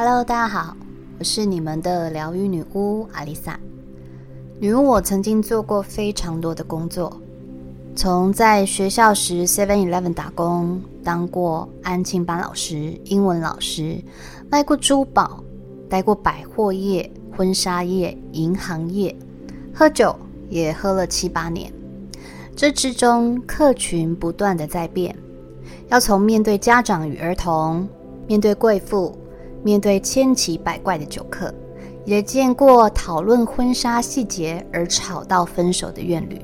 Hello，大家好，我是你们的疗愈女巫阿丽萨。女巫，我曾经做过非常多的工作，从在学校时 Seven Eleven 打工，当过安庆班老师、英文老师，卖过珠宝，待过百货业、婚纱业、银行业，喝酒也喝了七八年。这之中，客群不断的在变，要从面对家长与儿童，面对贵妇。面对千奇百怪的酒客，也见过讨论婚纱细节而吵到分手的怨侣。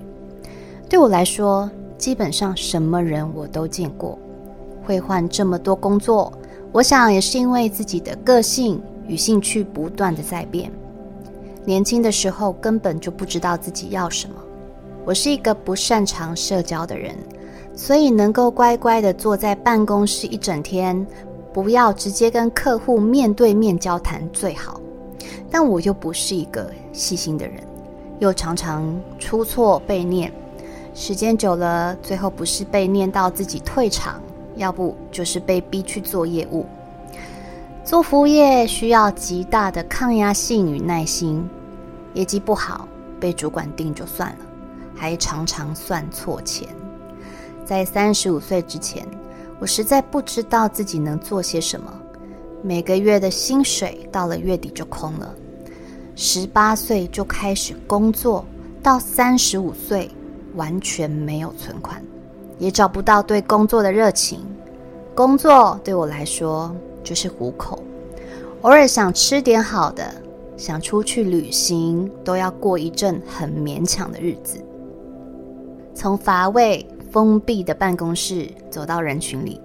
对我来说，基本上什么人我都见过。会换这么多工作，我想也是因为自己的个性与兴趣不断的在变。年轻的时候根本就不知道自己要什么。我是一个不擅长社交的人，所以能够乖乖的坐在办公室一整天。不要直接跟客户面对面交谈最好，但我又不是一个细心的人，又常常出错被念，时间久了，最后不是被念到自己退场，要不就是被逼去做业务。做服务业需要极大的抗压性与耐心，业绩不好被主管定就算了，还常常算错钱。在三十五岁之前。我实在不知道自己能做些什么，每个月的薪水到了月底就空了。十八岁就开始工作，到三十五岁完全没有存款，也找不到对工作的热情。工作对我来说就是糊口，偶尔想吃点好的，想出去旅行，都要过一阵很勉强的日子。从乏味。封闭的办公室，走到人群里，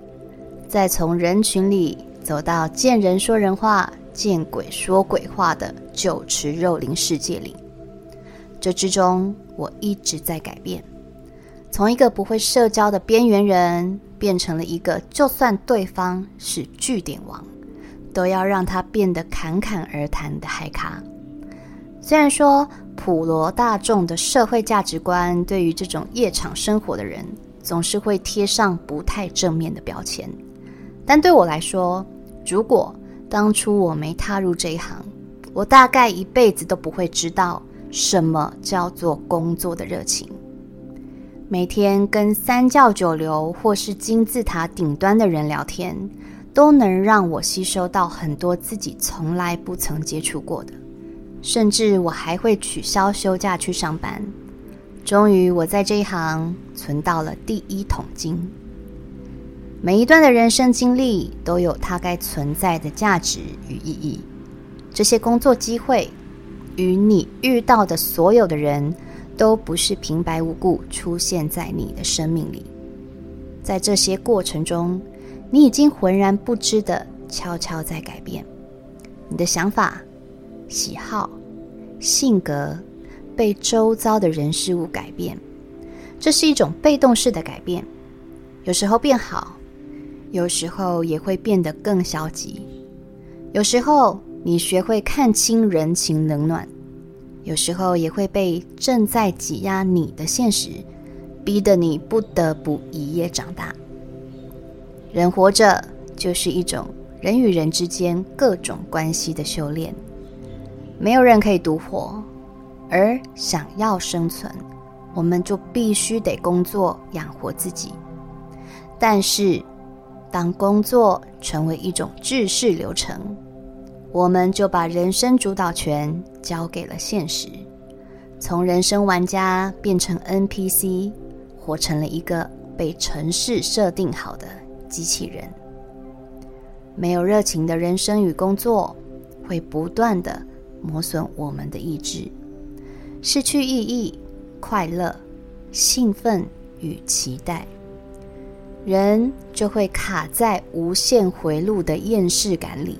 再从人群里走到见人说人话、见鬼说鬼话的酒池肉林世界里。这之中，我一直在改变，从一个不会社交的边缘人，变成了一个就算对方是据点王，都要让他变得侃侃而谈的嗨咖。虽然说普罗大众的社会价值观对于这种夜场生活的人，总是会贴上不太正面的标签，但对我来说，如果当初我没踏入这一行，我大概一辈子都不会知道什么叫做工作的热情。每天跟三教九流或是金字塔顶端的人聊天，都能让我吸收到很多自己从来不曾接触过的。甚至我还会取消休假去上班。终于，我在这一行存到了第一桶金。每一段的人生经历都有它该存在的价值与意义。这些工作机会与你遇到的所有的人，都不是平白无故出现在你的生命里。在这些过程中，你已经浑然不知的悄悄在改变你的想法。喜好、性格被周遭的人事物改变，这是一种被动式的改变。有时候变好，有时候也会变得更消极。有时候你学会看清人情冷暖，有时候也会被正在挤压你的现实逼得你不得不一夜长大。人活着就是一种人与人之间各种关系的修炼。没有人可以独活，而想要生存，我们就必须得工作养活自己。但是，当工作成为一种制式流程，我们就把人生主导权交给了现实，从人生玩家变成 NPC，活成了一个被城市设定好的机器人。没有热情的人生与工作，会不断的。磨损我们的意志，失去意义、快乐、兴奋与期待，人就会卡在无限回路的厌世感里。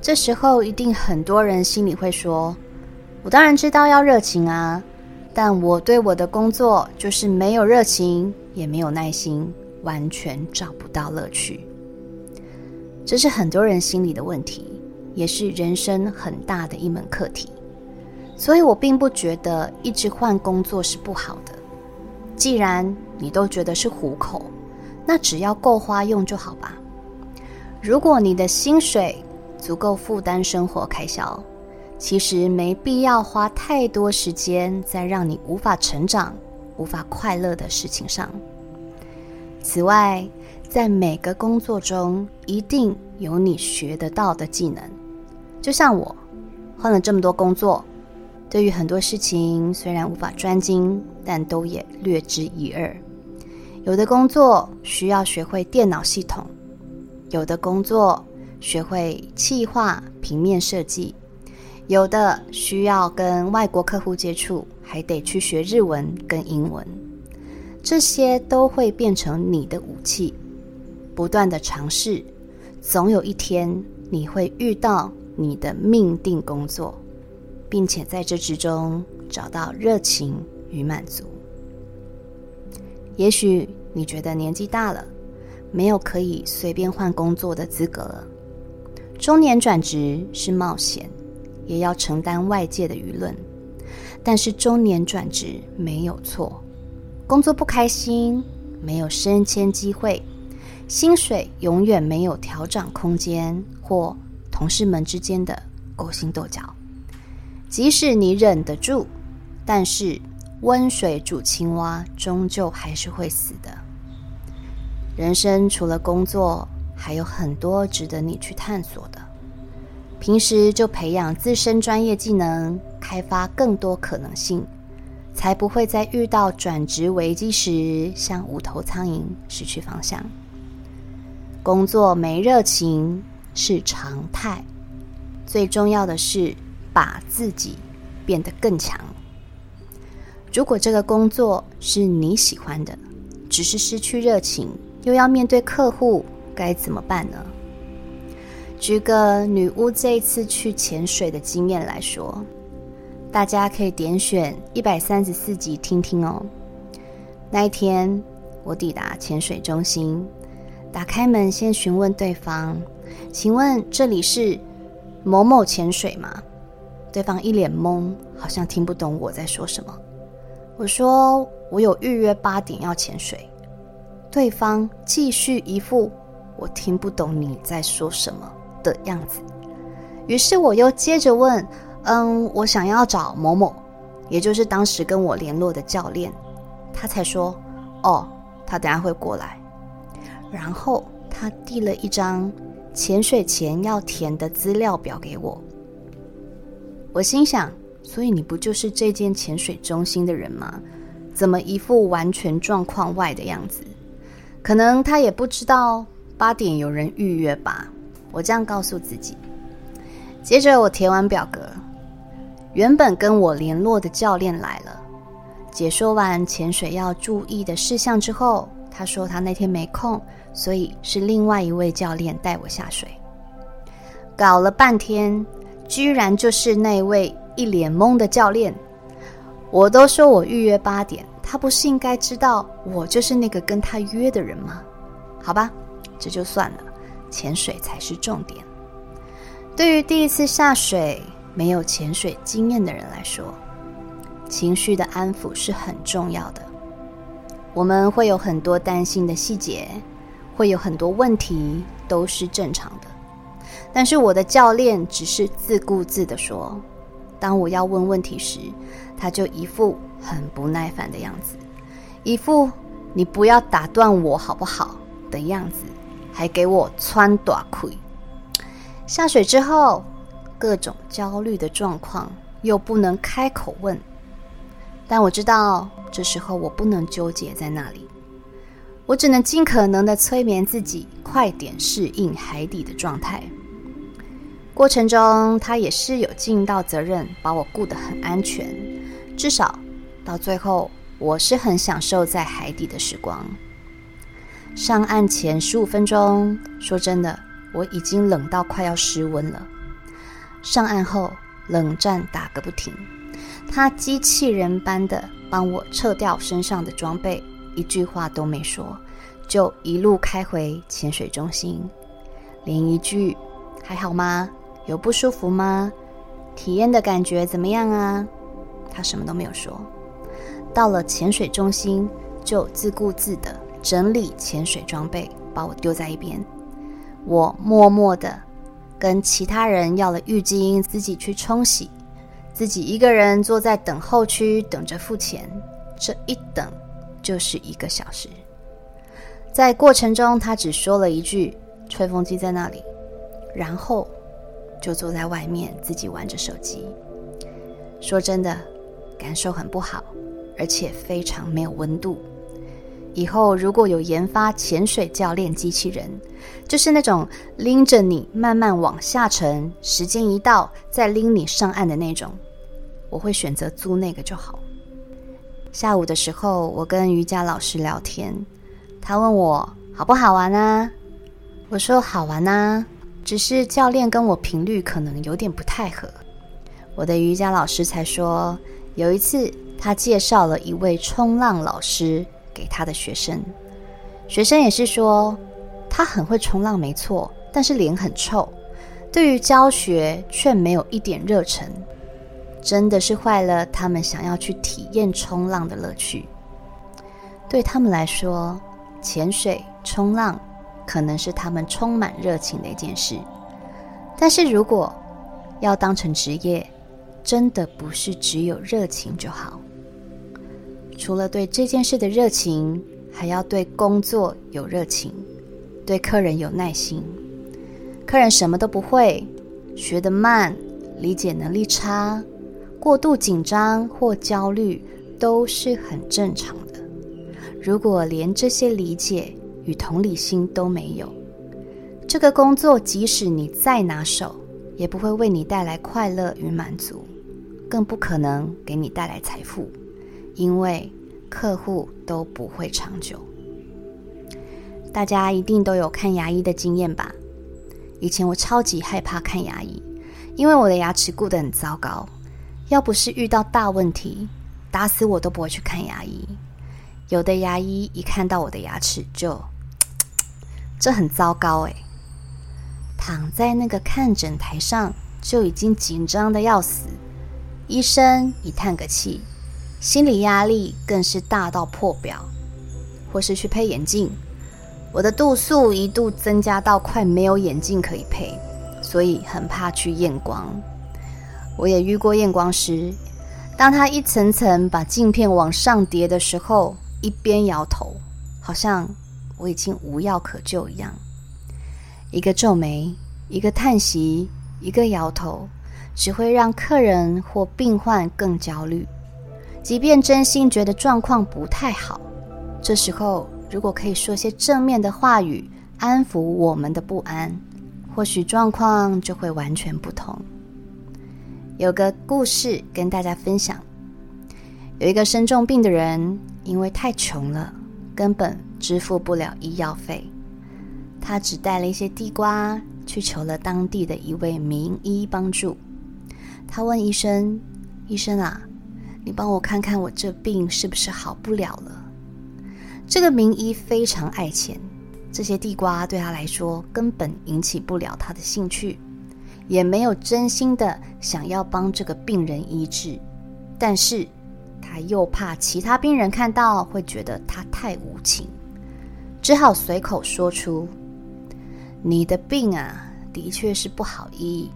这时候，一定很多人心里会说：“我当然知道要热情啊，但我对我的工作就是没有热情，也没有耐心，完全找不到乐趣。”这是很多人心里的问题。也是人生很大的一门课题，所以我并不觉得一直换工作是不好的。既然你都觉得是糊口，那只要够花用就好吧。如果你的薪水足够负担生活开销，其实没必要花太多时间在让你无法成长、无法快乐的事情上。此外，在每个工作中，一定有你学得到的技能。就像我换了这么多工作，对于很多事情虽然无法专精，但都也略知一二。有的工作需要学会电脑系统，有的工作学会企划、平面设计，有的需要跟外国客户接触，还得去学日文跟英文。这些都会变成你的武器。不断的尝试，总有一天你会遇到你的命定工作，并且在这之中找到热情与满足。也许你觉得年纪大了，没有可以随便换工作的资格了。中年转职是冒险，也要承担外界的舆论。但是中年转职没有错，工作不开心，没有升迁机会。薪水永远没有调整空间，或同事们之间的勾心斗角。即使你忍得住，但是温水煮青蛙，终究还是会死的。人生除了工作，还有很多值得你去探索的。平时就培养自身专业技能，开发更多可能性，才不会在遇到转职危机时，像无头苍蝇，失去方向。工作没热情是常态，最重要的是把自己变得更强。如果这个工作是你喜欢的，只是失去热情，又要面对客户，该怎么办呢？举个女巫这一次去潜水的经验来说，大家可以点选一百三十四集听听哦。那一天，我抵达潜水中心。打开门，先询问对方：“请问这里是某某潜水吗？”对方一脸懵，好像听不懂我在说什么。我说：“我有预约八点要潜水。”对方继续一副我听不懂你在说什么的样子。于是我又接着问：“嗯，我想要找某某，也就是当时跟我联络的教练。”他才说：“哦，他等下会过来。”然后他递了一张潜水前要填的资料表给我。我心想：所以你不就是这间潜水中心的人吗？怎么一副完全状况外的样子？可能他也不知道八点有人预约吧。我这样告诉自己。接着我填完表格，原本跟我联络的教练来了，解说完潜水要注意的事项之后，他说他那天没空。所以是另外一位教练带我下水，搞了半天，居然就是那位一脸懵的教练。我都说我预约八点，他不是应该知道我就是那个跟他约的人吗？好吧，这就算了，潜水才是重点。对于第一次下水、没有潜水经验的人来说，情绪的安抚是很重要的。我们会有很多担心的细节。会有很多问题，都是正常的。但是我的教练只是自顾自的说：“当我要问问题时，他就一副很不耐烦的样子，一副你不要打断我好不好的样子，还给我穿短裤。下水之后，各种焦虑的状况又不能开口问，但我知道这时候我不能纠结在那里。”我只能尽可能的催眠自己，快点适应海底的状态。过程中，他也是有尽到责任，把我顾得很安全。至少到最后，我是很享受在海底的时光。上岸前十五分钟，说真的，我已经冷到快要失温了。上岸后，冷战打个不停。他机器人般的帮我撤掉身上的装备。一句话都没说，就一路开回潜水中心，连一句“还好吗？有不舒服吗？体验的感觉怎么样啊？”他什么都没有说。到了潜水中心，就自顾自的整理潜水装备，把我丢在一边。我默默的跟其他人要了浴巾，自己去冲洗，自己一个人坐在等候区等着付钱，这一等就是一个小时。在过程中，他只说了一句：“吹风机在那里。”然后就坐在外面自己玩着手机。说真的，感受很不好，而且非常没有温度。以后如果有研发潜水教练机器人，就是那种拎着你慢慢往下沉，时间一到再拎你上岸的那种，我会选择租那个就好。下午的时候，我跟瑜伽老师聊天，他问我好不好玩啊？我说好玩啊，只是教练跟我频率可能有点不太合。我的瑜伽老师才说，有一次他介绍了一位冲浪老师。给他的学生，学生也是说他很会冲浪，没错，但是脸很臭，对于教学却没有一点热忱，真的是坏了他们想要去体验冲浪的乐趣。对他们来说，潜水、冲浪可能是他们充满热情的一件事，但是如果要当成职业，真的不是只有热情就好。除了对这件事的热情，还要对工作有热情，对客人有耐心。客人什么都不会，学得慢，理解能力差，过度紧张或焦虑都是很正常的。如果连这些理解与同理心都没有，这个工作即使你再拿手，也不会为你带来快乐与满足，更不可能给你带来财富。因为客户都不会长久。大家一定都有看牙医的经验吧？以前我超级害怕看牙医，因为我的牙齿顾得很糟糕。要不是遇到大问题，打死我都不会去看牙医。有的牙医一看到我的牙齿就，这很糟糕诶。躺在那个看诊台上就已经紧张的要死，医生一叹个气。心理压力更是大到破表，或是去配眼镜，我的度数一度增加到快没有眼镜可以配，所以很怕去验光。我也遇过验光师，当他一层层把镜片往上叠的时候，一边摇头，好像我已经无药可救一样。一个皱眉，一个叹息，一个摇头，只会让客人或病患更焦虑。即便真心觉得状况不太好，这时候如果可以说些正面的话语，安抚我们的不安，或许状况就会完全不同。有个故事跟大家分享：有一个生重病的人，因为太穷了，根本支付不了医药费，他只带了一些地瓜去求了当地的一位名医帮助。他问医生：“医生啊？”你帮我看看，我这病是不是好不了了？这个名医非常爱钱，这些地瓜对他来说根本引起不了他的兴趣，也没有真心的想要帮这个病人医治。但是他又怕其他病人看到会觉得他太无情，只好随口说出：“你的病啊，的确是不好医。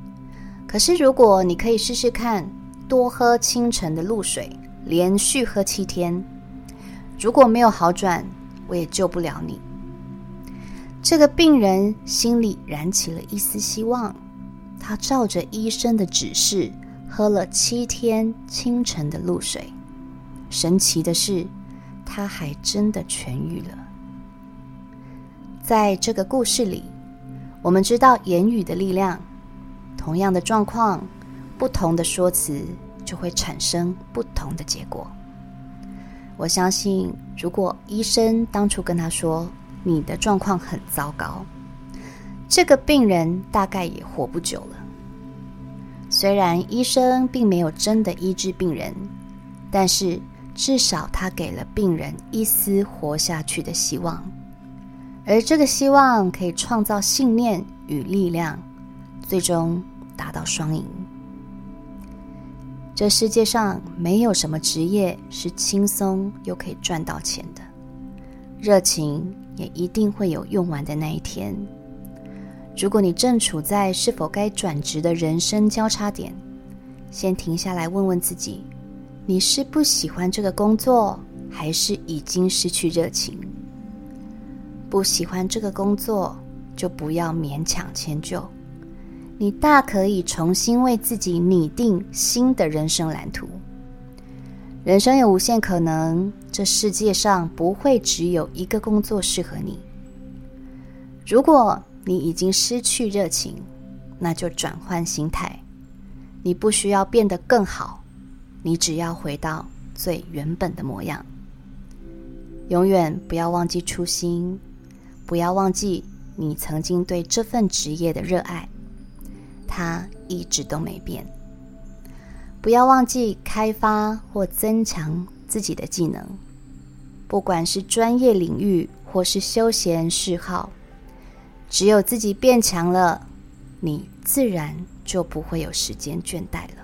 可是如果你可以试试看。”多喝清晨的露水，连续喝七天。如果没有好转，我也救不了你。这个病人心里燃起了一丝希望，他照着医生的指示喝了七天清晨的露水。神奇的是，他还真的痊愈了。在这个故事里，我们知道言语的力量。同样的状况。不同的说辞就会产生不同的结果。我相信，如果医生当初跟他说你的状况很糟糕，这个病人大概也活不久了。虽然医生并没有真的医治病人，但是至少他给了病人一丝活下去的希望，而这个希望可以创造信念与力量，最终达到双赢。这世界上没有什么职业是轻松又可以赚到钱的，热情也一定会有用完的那一天。如果你正处在是否该转职的人生交叉点，先停下来问问自己：你是不喜欢这个工作，还是已经失去热情？不喜欢这个工作，就不要勉强迁就。你大可以重新为自己拟定新的人生蓝图。人生有无限可能，这世界上不会只有一个工作适合你。如果你已经失去热情，那就转换心态。你不需要变得更好，你只要回到最原本的模样。永远不要忘记初心，不要忘记你曾经对这份职业的热爱，它一直都没变。不要忘记开发或增强自己的技能，不管是专业领域或是休闲嗜好。只有自己变强了，你自然就不会有时间倦怠了。